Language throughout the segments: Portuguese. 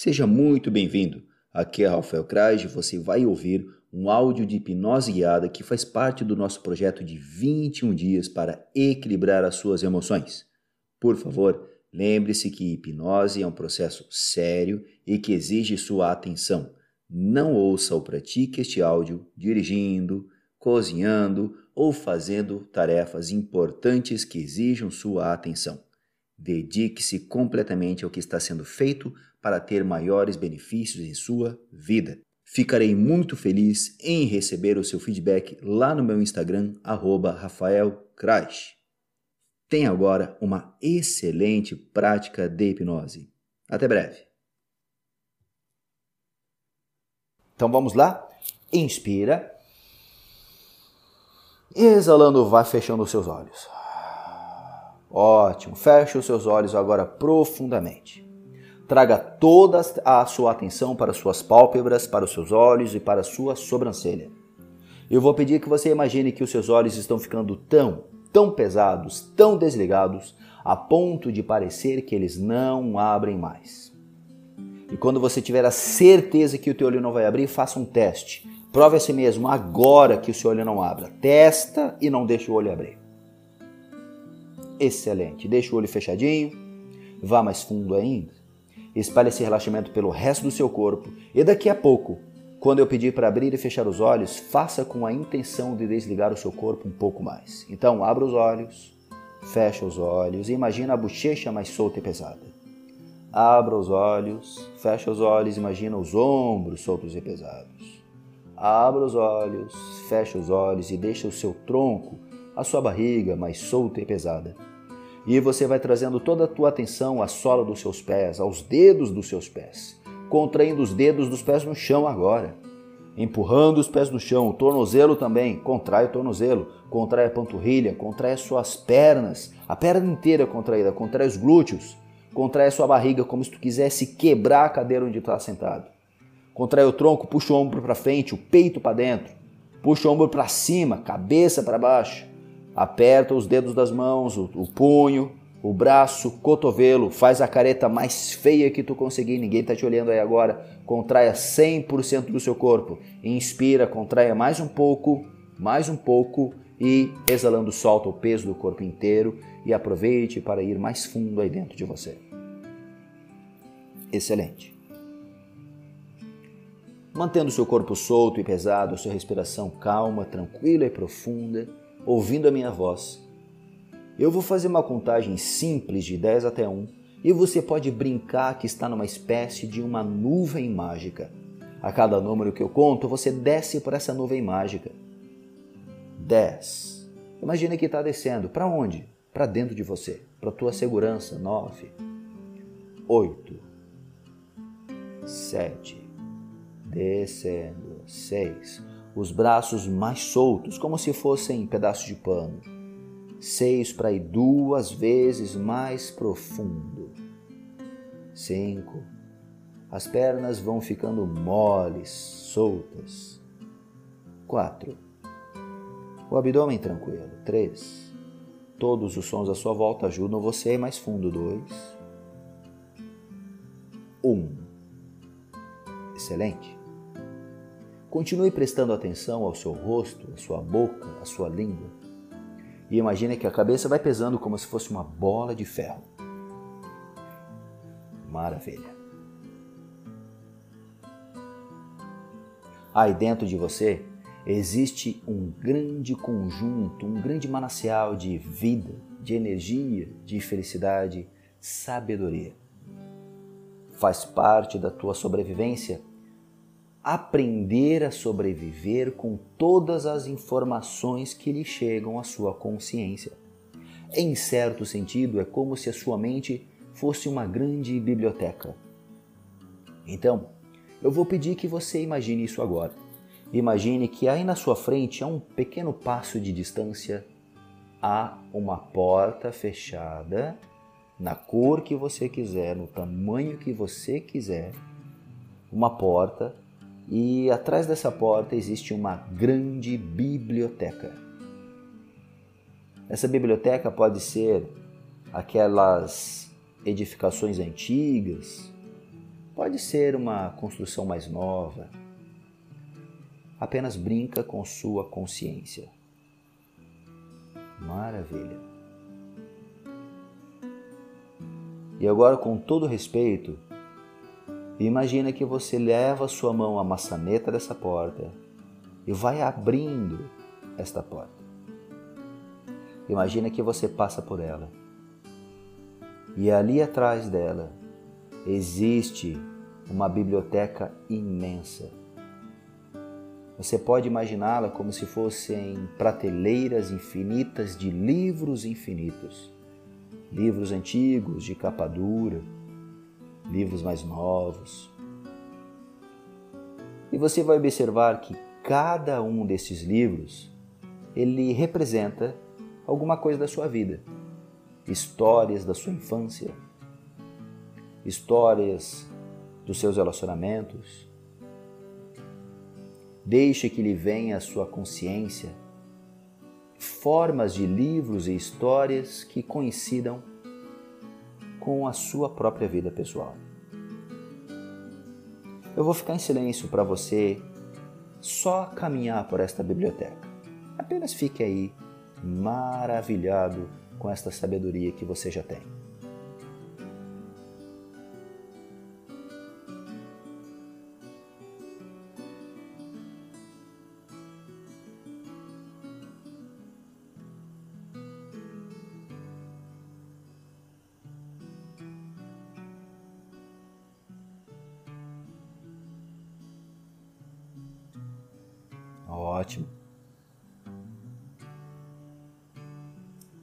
Seja muito bem-vindo. Aqui é Rafael Kraj e você vai ouvir um áudio de hipnose guiada que faz parte do nosso projeto de 21 dias para equilibrar as suas emoções. Por favor, lembre-se que hipnose é um processo sério e que exige sua atenção. Não ouça ou pratique este áudio dirigindo, cozinhando ou fazendo tarefas importantes que exijam sua atenção. Dedique-se completamente ao que está sendo feito para ter maiores benefícios em sua vida. Ficarei muito feliz em receber o seu feedback lá no meu Instagram, @rafaelcrash. Tenha agora uma excelente prática de hipnose. Até breve. Então vamos lá? Inspira. Exalando, vai fechando os seus olhos. Ótimo. Feche os seus olhos agora profundamente. Traga toda a sua atenção para suas pálpebras, para os seus olhos e para a sua sobrancelha. Eu vou pedir que você imagine que os seus olhos estão ficando tão, tão pesados, tão desligados, a ponto de parecer que eles não abrem mais. E quando você tiver a certeza que o teu olho não vai abrir, faça um teste. Prove a si mesmo agora que o seu olho não abra. Testa e não deixe o olho abrir. Excelente. Deixa o olho fechadinho. Vá mais fundo ainda. Espalhe esse relaxamento pelo resto do seu corpo e daqui a pouco, quando eu pedir para abrir e fechar os olhos, faça com a intenção de desligar o seu corpo um pouco mais. Então, abra os olhos, fecha os olhos e imagina a bochecha mais solta e pesada. Abra os olhos, fecha os olhos, imagina os ombros soltos e pesados. Abra os olhos, fecha os olhos e deixa o seu tronco, a sua barriga mais solta e pesada. E você vai trazendo toda a tua atenção à sola dos seus pés, aos dedos dos seus pés, contraindo os dedos dos pés no chão agora. Empurrando os pés no chão, o tornozelo também, contrai o tornozelo, contrai a panturrilha, contrai as suas pernas, a perna inteira contraída, contrai os glúteos, contrai a sua barriga como se tu quisesse quebrar a cadeira onde está sentado. Contrai o tronco, puxa o ombro para frente, o peito para dentro, puxa o ombro para cima, cabeça para baixo. Aperta os dedos das mãos, o, o punho, o braço, o cotovelo, faz a careta mais feia que tu conseguir, ninguém está te olhando aí agora. Contraia 100% do seu corpo. Inspira, contraia mais um pouco, mais um pouco e exalando solta o peso do corpo inteiro e aproveite para ir mais fundo aí dentro de você. Excelente. Mantendo seu corpo solto e pesado, sua respiração calma, tranquila e profunda ouvindo a minha voz. Eu vou fazer uma contagem simples de 10 até 1 e você pode brincar que está numa espécie de uma nuvem mágica. A cada número que eu conto, você desce por essa nuvem mágica. 10. Imagina que está descendo. Para onde? Para dentro de você. Para tua segurança. 9. 8. 7. Descendo. 6 os braços mais soltos, como se fossem pedaços de pano. Seis para ir duas vezes mais profundo. Cinco. As pernas vão ficando moles, soltas. Quatro. O abdômen tranquilo. Três. Todos os sons à sua volta ajudam você a ir mais fundo. Dois. Um. Excelente. Continue prestando atenção ao seu rosto, à sua boca, à sua língua. E imagine que a cabeça vai pesando como se fosse uma bola de ferro. Maravilha. Aí dentro de você existe um grande conjunto, um grande manancial de vida, de energia, de felicidade, sabedoria. Faz parte da tua sobrevivência aprender a sobreviver com todas as informações que lhe chegam à sua consciência. Em certo sentido, é como se a sua mente fosse uma grande biblioteca. Então, eu vou pedir que você imagine isso agora. Imagine que aí na sua frente, a um pequeno passo de distância, há uma porta fechada, na cor que você quiser, no tamanho que você quiser, uma porta e atrás dessa porta existe uma grande biblioteca. Essa biblioteca pode ser aquelas edificações antigas, Pode ser uma construção mais nova. Apenas brinca com sua consciência. Maravilha. E agora, com todo respeito, imagina que você leva sua mão à maçaneta dessa porta e vai abrindo esta porta. Imagina que você passa por ela. E ali atrás dela existe uma biblioteca imensa. Você pode imaginá-la como se fossem prateleiras infinitas de livros infinitos livros antigos de capa dura, livros mais novos. E você vai observar que cada um desses livros ele representa alguma coisa da sua vida, histórias da sua infância, histórias dos seus relacionamentos. Deixe que lhe venha a sua consciência formas de livros e histórias que coincidam com a sua própria vida pessoal. Eu vou ficar em silêncio para você só caminhar por esta biblioteca. Apenas fique aí maravilhado com esta sabedoria que você já tem.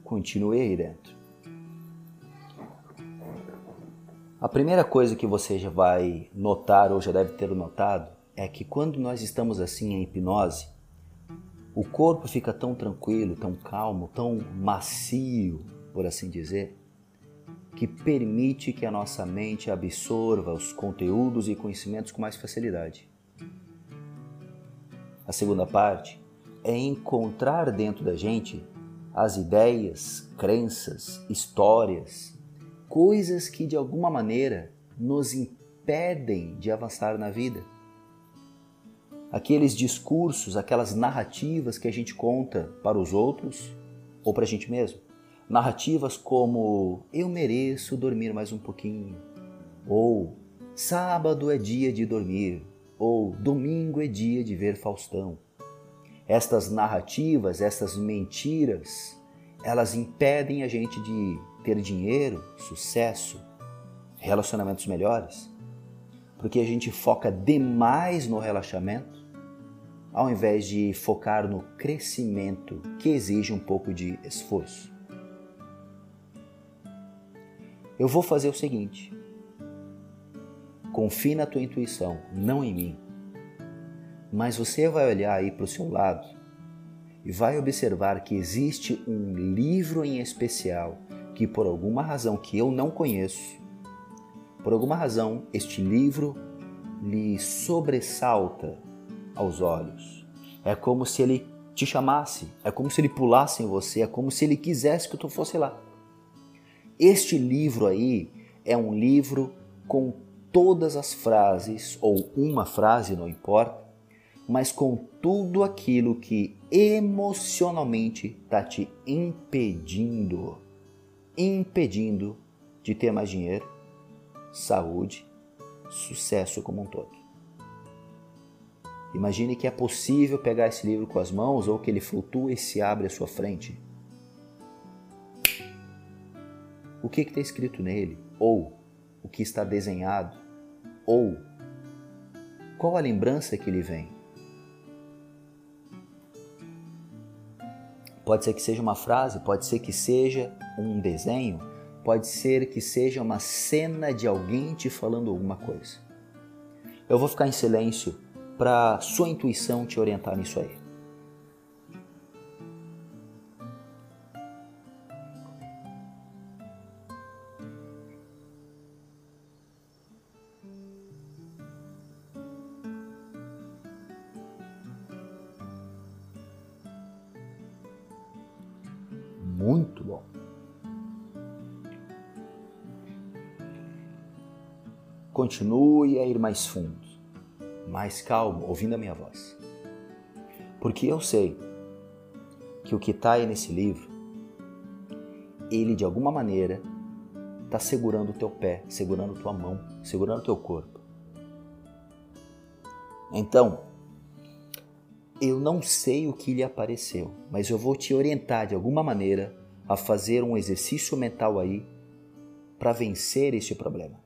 Continue aí dentro. A primeira coisa que você já vai notar ou já deve ter notado é que quando nós estamos assim em hipnose, o corpo fica tão tranquilo, tão calmo, tão macio, por assim dizer, que permite que a nossa mente absorva os conteúdos e conhecimentos com mais facilidade. A segunda parte é encontrar dentro da gente as ideias, crenças, histórias, coisas que de alguma maneira nos impedem de avançar na vida. Aqueles discursos, aquelas narrativas que a gente conta para os outros ou para a gente mesmo. Narrativas como eu mereço dormir mais um pouquinho, ou sábado é dia de dormir, ou domingo é dia de ver Faustão. Estas narrativas, estas mentiras, elas impedem a gente de ter dinheiro, sucesso, relacionamentos melhores, porque a gente foca demais no relaxamento, ao invés de focar no crescimento que exige um pouco de esforço. Eu vou fazer o seguinte: Confie na tua intuição, não em mim. Mas você vai olhar aí para o seu lado e vai observar que existe um livro em especial que, por alguma razão que eu não conheço, por alguma razão, este livro lhe sobressalta aos olhos. É como se ele te chamasse, é como se ele pulasse em você, é como se ele quisesse que tu fosse lá. Este livro aí é um livro com todas as frases, ou uma frase, não importa, mas com tudo aquilo que emocionalmente está te impedindo, impedindo de ter mais dinheiro, saúde, sucesso como um todo. Imagine que é possível pegar esse livro com as mãos ou que ele flutua e se abre à sua frente. O que está escrito nele? Ou o que está desenhado? Ou qual a lembrança que lhe vem? Pode ser que seja uma frase, pode ser que seja um desenho, pode ser que seja uma cena de alguém te falando alguma coisa. Eu vou ficar em silêncio para sua intuição te orientar nisso aí. Continue a ir mais fundo, mais calmo, ouvindo a minha voz. Porque eu sei que o que está aí nesse livro, ele de alguma maneira está segurando o teu pé, segurando tua mão, segurando o teu corpo. Então, eu não sei o que lhe apareceu, mas eu vou te orientar de alguma maneira a fazer um exercício mental aí para vencer este problema.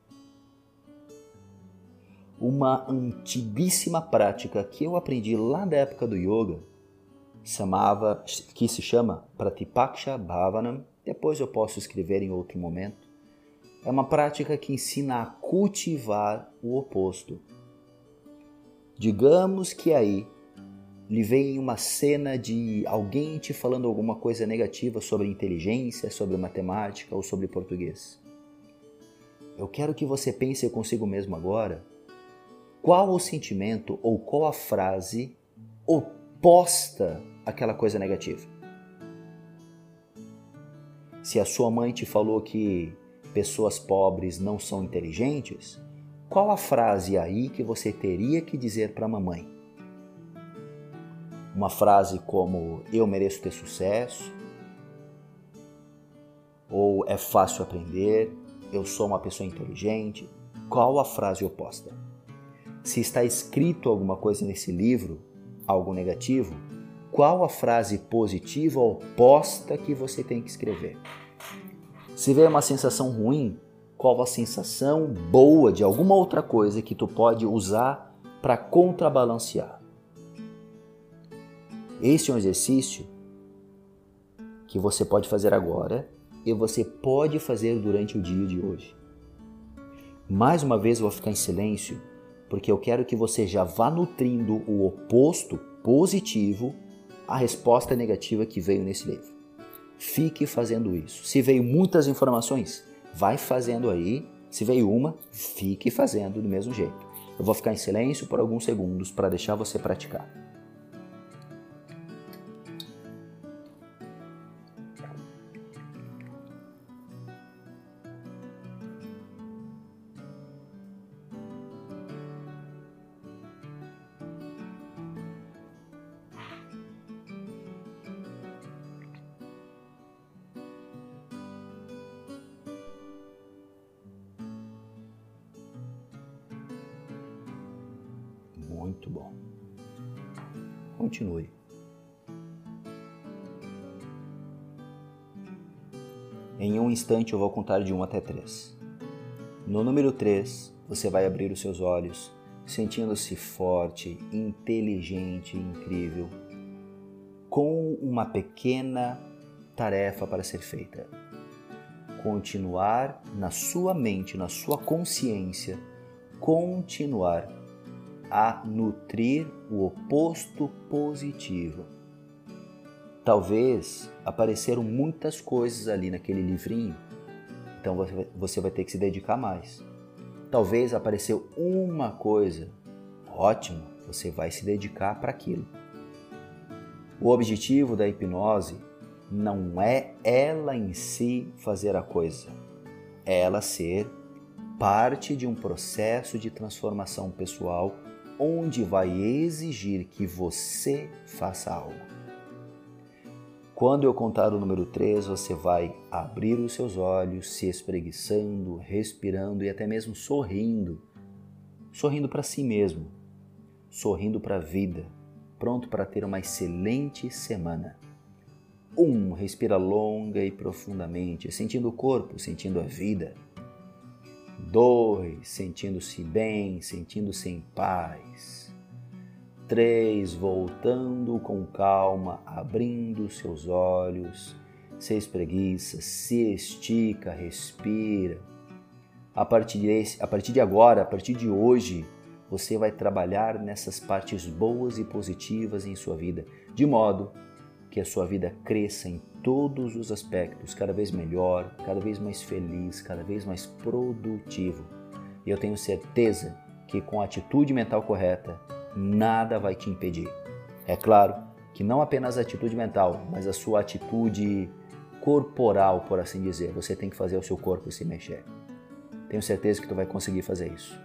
Uma antiguíssima prática que eu aprendi lá da época do yoga chamava, que se chama Pratipaksha Bhavanam. Depois eu posso escrever em outro momento. É uma prática que ensina a cultivar o oposto. Digamos que aí lhe vem uma cena de alguém te falando alguma coisa negativa sobre inteligência, sobre matemática ou sobre português. Eu quero que você pense consigo mesmo agora qual o sentimento ou qual a frase oposta àquela coisa negativa. Se a sua mãe te falou que pessoas pobres não são inteligentes, qual a frase aí que você teria que dizer para a mamãe? uma frase como eu mereço ter sucesso, ou é fácil aprender, eu sou uma pessoa inteligente. Qual a frase oposta? Se está escrito alguma coisa nesse livro, algo negativo, qual a frase positiva oposta que você tem que escrever? Se vê uma sensação ruim, qual a sensação boa de alguma outra coisa que tu pode usar para contrabalancear? Este é um exercício que você pode fazer agora e você pode fazer durante o dia de hoje. Mais uma vez eu vou ficar em silêncio porque eu quero que você já vá nutrindo o oposto positivo à resposta negativa que veio nesse livro. Fique fazendo isso. Se veio muitas informações, vai fazendo aí. Se veio uma, fique fazendo do mesmo jeito. Eu vou ficar em silêncio por alguns segundos para deixar você praticar. Muito bom. Continue. Em um instante eu vou contar de 1 até 3. No número 3, você vai abrir os seus olhos, sentindo-se forte, inteligente incrível, com uma pequena tarefa para ser feita. Continuar na sua mente, na sua consciência, continuar a nutrir o oposto positivo. Talvez apareceram muitas coisas ali naquele livrinho, então você vai ter que se dedicar mais. Talvez apareceu uma coisa, ótimo, você vai se dedicar para aquilo. O objetivo da hipnose não é ela em si fazer a coisa, é ela ser parte de um processo de transformação pessoal onde vai exigir que você faça algo. Quando eu contar o número 3, você vai abrir os seus olhos, se espreguiçando, respirando e até mesmo sorrindo. Sorrindo para si mesmo, sorrindo para a vida, pronto para ter uma excelente semana. Um, respira longa e profundamente, sentindo o corpo, sentindo a vida. 2. Sentindo-se bem, sentindo-se em paz. 3. Voltando com calma, abrindo seus olhos. Se espreguiça, se estica, respira. A partir, de, a partir de agora, a partir de hoje, você vai trabalhar nessas partes boas e positivas em sua vida, de modo que a sua vida cresça em todos os aspectos, cada vez melhor, cada vez mais feliz, cada vez mais produtivo. E eu tenho certeza que com a atitude mental correta, nada vai te impedir. É claro que não apenas a atitude mental, mas a sua atitude corporal, por assim dizer. Você tem que fazer o seu corpo se mexer. Tenho certeza que tu vai conseguir fazer isso.